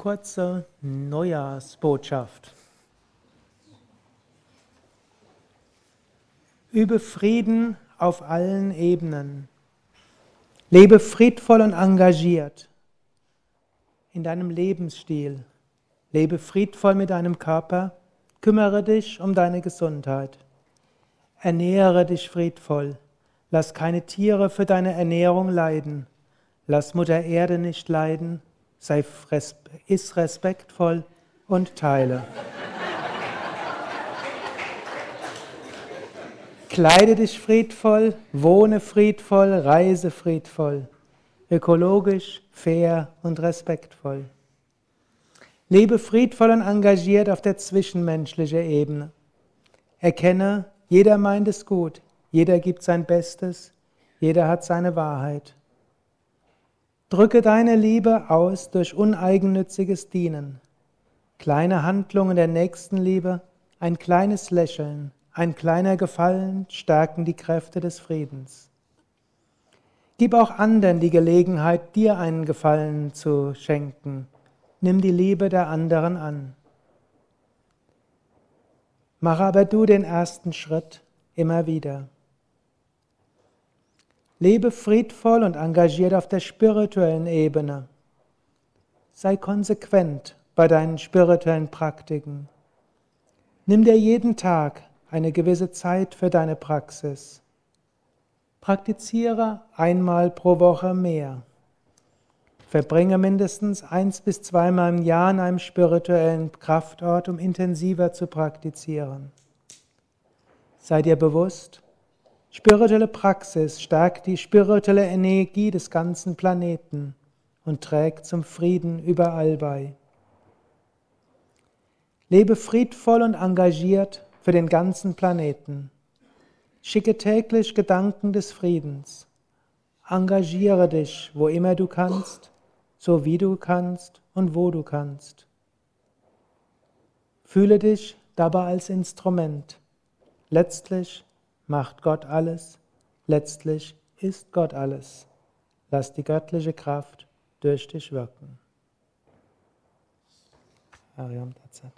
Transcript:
kurze Neujahrsbotschaft. Übe Frieden auf allen Ebenen. Lebe friedvoll und engagiert in deinem Lebensstil. Lebe friedvoll mit deinem Körper. Kümmere dich um deine Gesundheit. Ernähre dich friedvoll. Lass keine Tiere für deine Ernährung leiden. Lass Mutter Erde nicht leiden sei iss respektvoll und teile. Kleide dich friedvoll, wohne friedvoll, reise friedvoll, ökologisch, fair und respektvoll. Lebe friedvoll und engagiert auf der zwischenmenschlichen Ebene. Erkenne, jeder meint es gut, jeder gibt sein Bestes, jeder hat seine Wahrheit. Drücke deine Liebe aus durch uneigennütziges Dienen. Kleine Handlungen der Nächstenliebe, ein kleines Lächeln, ein kleiner Gefallen stärken die Kräfte des Friedens. Gib auch anderen die Gelegenheit, dir einen Gefallen zu schenken. Nimm die Liebe der anderen an. Mache aber du den ersten Schritt immer wieder. Lebe friedvoll und engagiert auf der spirituellen Ebene. Sei konsequent bei deinen spirituellen Praktiken. Nimm dir jeden Tag eine gewisse Zeit für deine Praxis. Praktiziere einmal pro Woche mehr. Verbringe mindestens eins bis zweimal im Jahr an einem spirituellen Kraftort, um intensiver zu praktizieren. Sei dir bewusst, Spirituelle Praxis stärkt die spirituelle Energie des ganzen Planeten und trägt zum Frieden überall bei. Lebe friedvoll und engagiert für den ganzen Planeten. Schicke täglich Gedanken des Friedens. Engagiere dich, wo immer du kannst, so wie du kannst und wo du kannst. Fühle dich dabei als Instrument. Letztlich macht Gott alles, letztlich ist Gott alles. Lass die göttliche Kraft durch dich wirken. Ariam Tatsat.